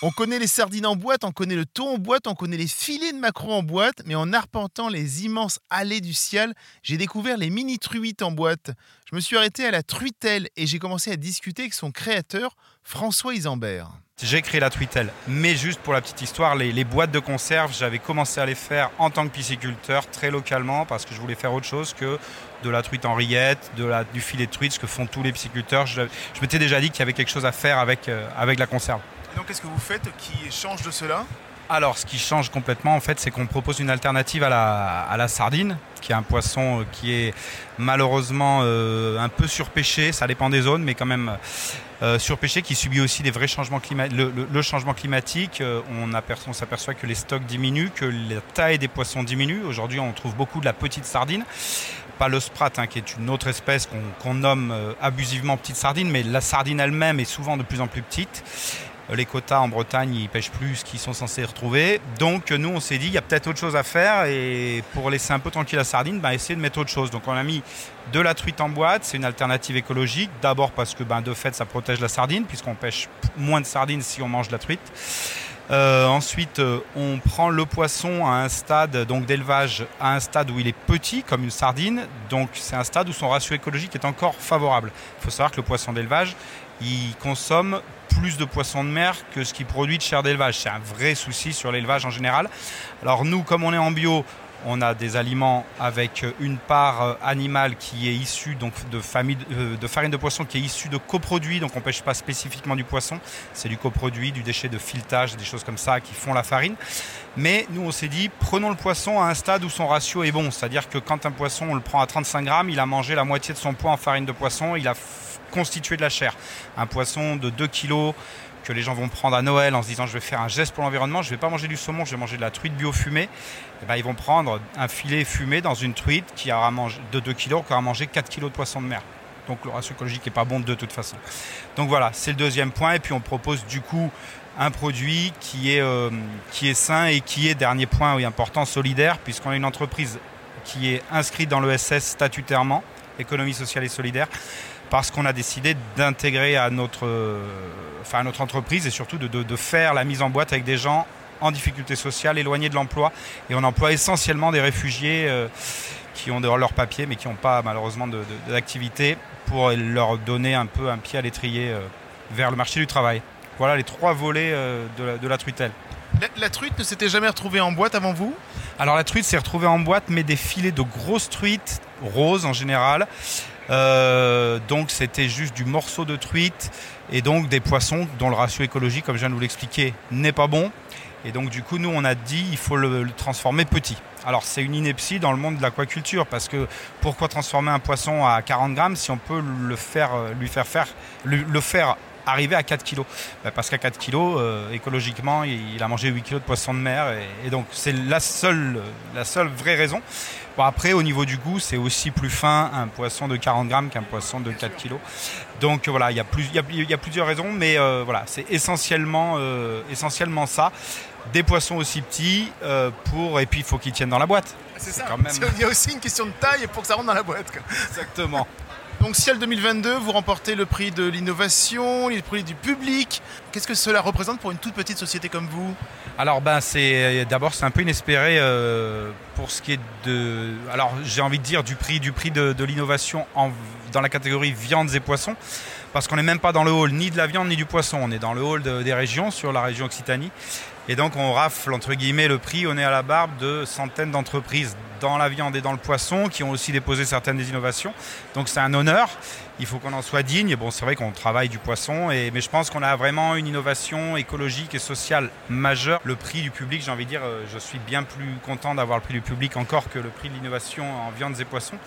On connaît les sardines en boîte, on connaît le thon en boîte, on connaît les filets de maquereau en boîte, mais en arpentant les immenses allées du ciel, j'ai découvert les mini truites en boîte. Je me suis arrêté à la truitelle et j'ai commencé à discuter avec son créateur, François Isambert. J'ai créé la truitelle, mais juste pour la petite histoire, les, boîtes de conserve, j'avais commencé à les faire en tant que pisciculteur, très localement, parce que je voulais faire autre chose que de la truite en rillette, de la, du filet de truite, ce que font tous les pisciculteurs. Je, je m'étais déjà dit qu'il y avait quelque chose à faire avec, euh, avec la conserve. Donc qu'est-ce que vous faites qui change de cela Alors, ce qui change complètement, en fait, c'est qu'on propose une alternative à la, sardine, qui est un poisson euh, qui est malheureusement euh, un peu surpêché. Ça dépend des zones, mais quand même euh, surpêché, qui subit aussi des vrais changements climatiques. Le, changement climatique, on, aperçoit- on s'aperçoit que les stocks diminuent, que la taille des poissons diminue. Aujourd'hui, on trouve beaucoup de la petite sardine. Pas le sprat, hein, qui est une autre espèce qu'on nomme abusivement petite sardine, mais la sardine elle-même est souvent de plus en plus petite. Les quotas en Bretagne, ils pêchent plus qu'ils sont censés retrouver. Donc nous, on s'est dit, il y a peut-être autre chose à faire. Et pour laisser un peu tranquille la sardine, ben, essayer de mettre autre chose. Donc on a mis de la truite en boîte. C'est une alternative écologique. D'abord parce que ben, de fait, ça protège la sardine, puisqu'on pêche moins de sardines si on mange de la truite. Euh, ensuite, euh, on prend le poisson à un stade donc d'élevage, à un stade où il est petit, comme une sardine. Donc c'est un stade où son ratio écologique est encore favorable. Il faut savoir que le poisson d'élevage, il consomme plus de poissons de mer que ce qu'il produit de chair d'élevage. C'est un vrai souci sur l'élevage en général. Alors nous, comme on est en bio, on a des aliments avec une part euh, animale qui est issue donc de, famille, euh, de farine de poisson qui est issue de coproduits, donc on ne pêche pas spécifiquement du poisson, c'est du coproduit, du déchet de filetage, des choses comme ça qui font la farine. Mais nous on s'est dit, prenons le poisson à un stade où son ratio est bon, c'est-à-dire que quand un poisson on le prend à 35 grammes, il a mangé la moitié de son poids en farine de poisson, il a constitué de la chair. Un poisson de 2 kilos que les gens vont prendre à Noël en se disant je vais faire un geste pour l'environnement, je vais pas manger du saumon, je vais manger de la truite bio fumée, eh ben, ils vont prendre un filet fumé dans une truite qui aura mangé de 2 kg, qui aura mangé 4 kg de poisson de mer. Donc le ratio écologique n'est pas bon de toute façon. Donc voilà, c'est le deuxième point. Et puis on propose du coup un produit qui est, euh, qui est sain et qui est, dernier point oui, important, solidaire, puisqu'on a une entreprise qui est inscrite dans l'ESS statutairement, économie sociale et solidaire, parce qu'on a décidé d'intégrer à notre, euh, enfin, à notre entreprise et surtout de, de- de faire la mise en boîte avec des gens en difficulté sociale, éloignés de l'emploi. Et on emploie essentiellement des réfugiés euh, qui ont leur papier, mais qui n'ont pas malheureusement d'activité, pour leur donner un peu un pied à l'étrier euh, vers le marché du travail. Voilà les trois volets euh, de, la, de la truitelle. la, la truite ne s'était jamais retrouvée en boîte avant vous? Alors la truite s'est retrouvée en boîte, mais des filets de grosses truites, roses en général. Euh, donc c'était juste du morceau de truite et donc des poissons dont le ratio écologique, comme je viens de vous l'expliquer, n'est pas bon. Et donc du coup, nous, on a dit il faut le, transformer petit. Alors c'est une ineptie dans le monde de l'aquaculture parce que pourquoi transformer un poisson à 40 grammes si on peut le faire, euh, lui faire faire, le faire arriver à 4 kilos Bah, Parce qu'à 4 kilos, euh, écologiquement, il, a mangé 8 kilos de poisson de mer et, donc c'est la seule, la seule vraie raison. Bon, après, au niveau du goût, c'est aussi plus fin un poisson de 40 grammes qu'un poisson de 4 kilos. Donc voilà, il y, a plus- il y a- il y a plusieurs raisons, mais euh, voilà, c'est essentiellement, euh, essentiellement ça. Des poissons aussi petits, euh, pour, et puis il faut qu'ils tiennent dans la boîte. C'est ça. quand même- Il y a aussi une question de taille pour que ça rentre dans la boîte. quoi. Exactement. Donc Ciel 2022, vous remportez le prix de l'innovation, le prix du public. Qu'est-ce que cela représente pour une toute petite société comme vous? Alors ben c'est d'abord c'est un peu inespéré euh, pour ce qui est de alors j'ai envie de dire du prix du prix de, de l'innovation dans la catégorie viandes et poissons parce qu'on n'est même pas dans le hall ni de la viande ni du poisson. On est dans le hall de- des régions sur la région Occitanie et donc on rafle entre guillemets le prix on est à la barbe de centaines d'entreprises dans la viande et dans le poisson qui ont aussi déposé certaines des innovations donc c'est un honneur il faut qu'on en soit digne. Bon, c'est vrai qu'on travaille du poisson, mais je pense qu'on a vraiment une innovation écologique et sociale majeure. Le prix du public, j'ai envie de dire, euh, je suis bien plus content d'avoir le prix du public encore que le prix de l'innovation en viandes et poissons.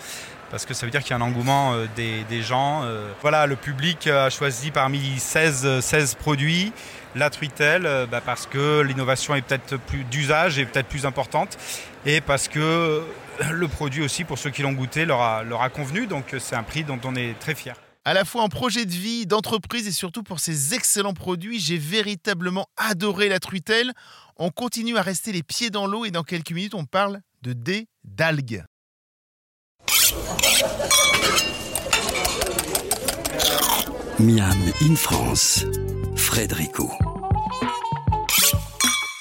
Parce que ça veut dire qu'il y a un engouement euh, des, gens. euh. Voilà, le public a choisi parmi 16, euh, 16 produits la truitelle euh, bah, parce que l'innovation est peut-être plus d'usage et peut-être plus importante et parce que le produit aussi, pour ceux qui l'ont goûté, leur a, leur a convenu. Donc c'est un prix dont on est très fier. À la fois en projet de vie, d'entreprise et surtout pour ces excellents produits, j'ai véritablement adoré la truitelle. On continue à rester les pieds dans l'eau et dans quelques minutes, on parle de dés d'algues. Miam in France,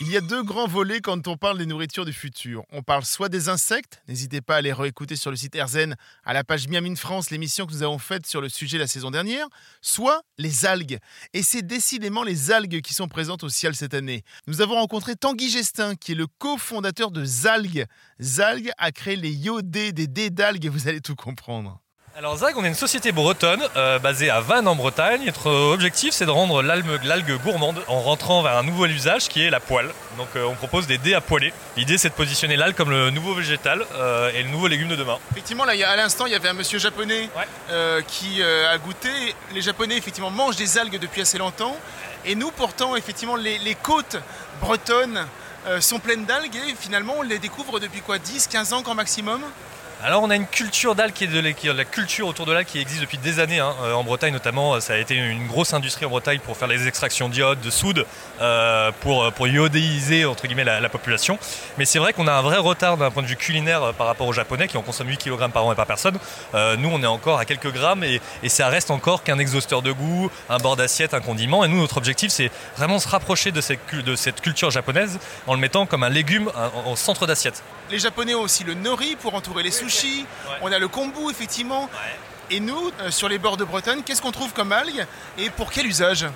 Il y a deux grands volets quand on parle des nourritures du futur. On parle soit des insectes, n'hésitez pas à les réécouter sur le site Erzen, à la page Miam in France, l'émission que nous avons faite sur le sujet la saison dernière, soit les algues. Et c'est décidément les algues qui sont présentes au ciel cette année. Nous avons rencontré Tanguy Gestin, qui est le cofondateur de Zalg. Zalg a créé les iodés des dés d'algues, vous allez tout comprendre. Alors Zag, on est une société bretonne euh, basée à Vannes en Bretagne. Notre objectif, c'est de rendre l'algue, gourmande en rentrant vers un nouveau usage qui est la poêle. Donc euh, on propose des dés à poêler. L'idée, c'est de positionner l'algue comme le nouveau végétal euh, et le nouveau légume de demain. Effectivement, là, il y a- à l'instant, il y avait un monsieur japonais Ouais. qui a goûté. Les Japonais, effectivement, mangent des algues depuis assez longtemps. Et nous, pourtant, effectivement, les, les côtes bretonnes sont pleines d'algues et finalement, on les découvre depuis quoi 10, 15 ans grand maximum Alors on a une culture d'algue qui est de la, qui culture autour de l'algue qui existe depuis des années. hein. Euh, en Bretagne notamment, euh, ça a été une grosse industrie en Bretagne pour faire les extractions d'iode, de soude, euh, pour, pour iodéiser entre guillemets la, la population. Mais c'est vrai qu'on a un vrai retard d'un point de vue culinaire par rapport aux Japonais qui en consomment 8 kg par an et par personne. Euh, nous on est encore à quelques grammes et, et ça reste encore qu'un exhausteur de goût, un bord d'assiette, un condiment. Et nous notre objectif c'est vraiment se rapprocher de cette, de cette culture japonaise en le mettant comme un légume au centre d'assiette. Les Japonais ont aussi le nori pour entourer les sushis. On a le kombu, effectivement. Et nous, euh, sur les bords de Bretagne, qu'est-ce qu'on trouve comme algues et pour quel usage?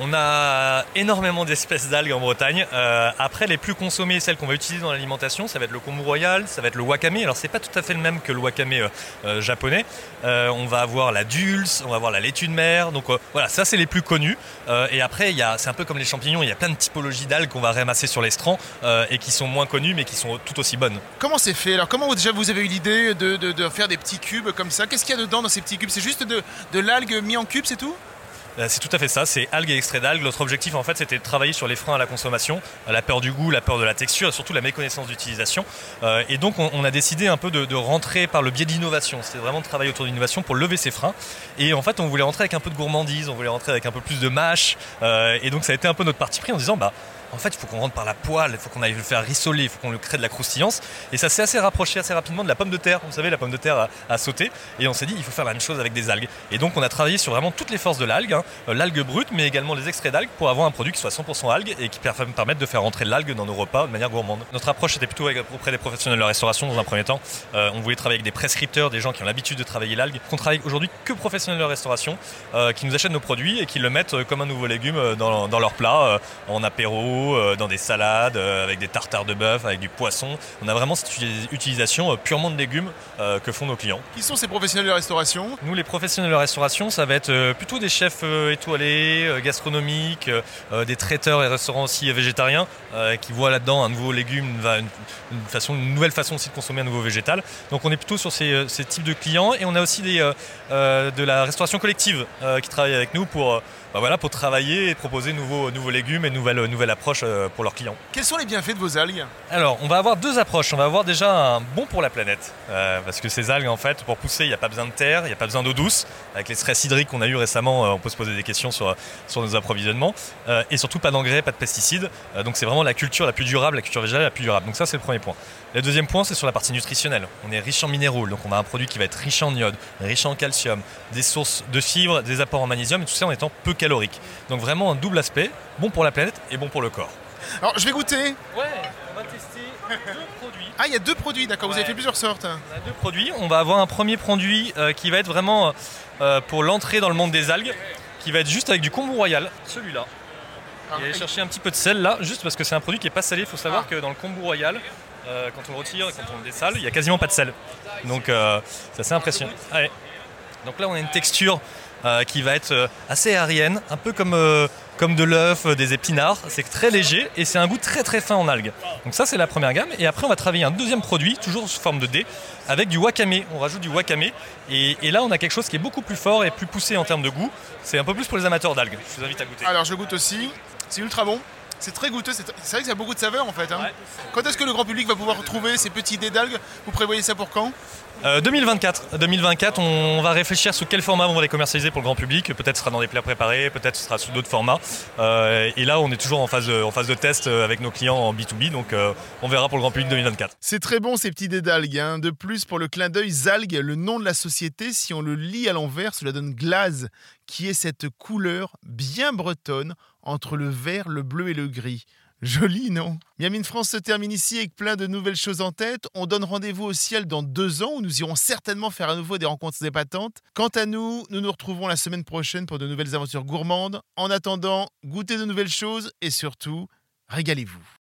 On a énormément d'espèces d'algues en Bretagne. Euh, après, les plus consommées, celles qu'on va utiliser dans l'alimentation, ça va être le kombu royal, ça va être le wakame. Alors, c'est pas tout à fait le même que le wakame euh, euh, japonais. On va avoir la dulce, on va avoir la laitue de mer. Donc voilà, ça c'est les plus connus. Et après, c'est un peu comme les champignons. Il y a plein de typologies d'algues qu'on va ramasser sur l'estran et qui sont moins connues, mais qui sont tout aussi bonnes. Comment c'est fait? Alors, comment déjà vous avez eu l'idée de, faire des petits cubes comme ça? Qu'est-ce qu'il y a dedans dans ces petits cubes? C'est juste de, l'algue mis en cube, c'est tout? C'est tout à fait ça, c'est algues et extraits d'algues. Notre objectif en fait c'était de travailler sur les freins à la consommation, euh, la peur du goût, la peur de la texture et surtout la méconnaissance d'utilisation. Euh, et donc on, a décidé un peu de, rentrer par le biais de l'innovation. C'était vraiment de travailler autour de l'innovation pour lever ces freins. Et en fait on voulait rentrer avec un peu de gourmandise, on voulait rentrer avec un peu plus de mâche. Euh, et donc ça a été un peu notre parti pris en disant bah en fait, il faut qu'on rentre par la poêle, il faut qu'on aille le faire rissoler, il faut qu'on le crée de la croustillance. Et ça s'est assez rapproché assez rapidement de la pomme de terre. Vous savez, la pomme de terre à sauter. Et on s'est dit, il faut faire la même chose avec des algues. Et donc, on a travaillé sur vraiment toutes les forces de l'algue, hein. Euh, l'algue brute, mais également les extraits d'algues pour avoir un produit qui soit 100% algue et qui per- permette de faire rentrer l'algue dans nos repas de manière gourmande. Notre approche était plutôt auprès des professionnels de la restauration dans un premier temps. Euh, on voulait travailler avec des prescripteurs, des gens qui ont l'habitude de travailler l'algue. On travaille aujourd'hui que professionnels de la restauration euh, qui nous achètent nos produits et qui le mettent comme un nouveau légume dans, leur plat, en apéro, euh, dans des salades, euh, avec des tartares de bœuf, avec du poisson. On a vraiment cette uti- utilisation euh, purement de légumes que font nos clients. Qui sont ces professionnels de la restauration? Nous, les professionnels de la restauration, ça va être plutôt des chefs étoilés, gastronomiques, des traiteurs et restaurants aussi végétariens qui voient là-dedans un nouveau légume, une, façon, une nouvelle façon aussi de consommer un nouveau végétal. Donc on est plutôt sur ces, ces types de clients et on a aussi des, euh, de la restauration collective euh, qui travaille avec nous pour, bah voilà, pour travailler et proposer nouveaux, nouveaux légumes et nouvelles, nouvelles approches euh, pour leurs clients. Quels sont les bienfaits de vos algues Alors, on va avoir deux approches. On va avoir déjà un bon pour la planète, euh, parce que ces algues, en fait, pour pousser, il n'y a pas besoin de terre, il n'y a pas besoin d'eau douce. Avec les stress hydriques qu'on a eu récemment, euh, on peut se poser des questions sur, sur nos approvisionnements. Euh, et surtout, pas d'engrais, pas de pesticides. Euh, donc, c'est vraiment la culture la plus durable, la culture végétale la plus durable. Donc, ça, c'est le premier point. Le deuxième point, c'est sur la partie nutritionnelle. On est riche en minéraux, donc on a un produit qui va être riche en iode, riche en calcium, des sources de fibres, des apports en magnésium, et tout ça en étant peu calorique. Donc, vraiment un double aspect, bon pour la planète et bon pour le corps. Alors, je vais goûter. Ouais, on va tester deux produits. Ah, il y a deux produits, d'accord, vous avez fait plusieurs sortes. On a deux produits. On va avoir un premier produit euh, qui va être vraiment euh, pour l'entrée dans le monde des algues, qui va être juste avec du kombu royal, celui-là. Ah, Et aller chercher un petit peu de sel là, juste parce que c'est un produit qui est pas salé. Il faut savoir Ah. que dans le kombu royal, euh, quand on le retire et quand on le dessale, il y a quasiment pas de sel. Donc c'est assez impressionnant. Allez. Donc là, on a une texture qui va être euh, assez aérienne, un peu comme, euh, de l'œuf, euh, des épinards. C'est très léger et c'est un goût très très fin en algues. Donc ça, c'est la première gamme. Et après, on va travailler un deuxième produit, toujours sous forme de dés, avec du wakame. On rajoute du wakame. Et, et là, on a quelque chose qui est beaucoup plus fort et plus poussé en termes de goût. C'est un peu plus pour les amateurs d'algues. Je vous invite à goûter. Alors, je goûte aussi. C'est ultra bon. C'est très goûteux, c'est vrai que ça a beaucoup de saveur en fait. hein. Quand est-ce que le grand public va pouvoir retrouver ces petits dés d'algues? Vous prévoyez ça pour quand? Euh, 2024. 2024, on va réfléchir sous quel format on va les commercialiser pour le grand public. Peut-être ce sera dans des plats préparés, peut-être ce sera sous d'autres formats. Euh, et là, on est toujours en phase de, en phase de test euh, avec nos clients en B2B, donc euh, on verra pour le grand public 2024. C'est très bon ces petits dés d'algues. hein. De plus, pour le clin d'œil, Zalgue, le nom de la société, si on le lit à l'envers, cela donne glaze, qui est cette couleur bien bretonne entre le vert, le bleu et le gris. Joli, non? Miami in France se termine ici avec plein de nouvelles choses en tête. On donne rendez-vous au ciel dans deux ans où nous irons certainement faire à nouveau des rencontres épatantes. Quant à nous, nous nous retrouvons la semaine prochaine pour de nouvelles aventures gourmandes. En attendant, goûtez de nouvelles choses et surtout, régalez-vous.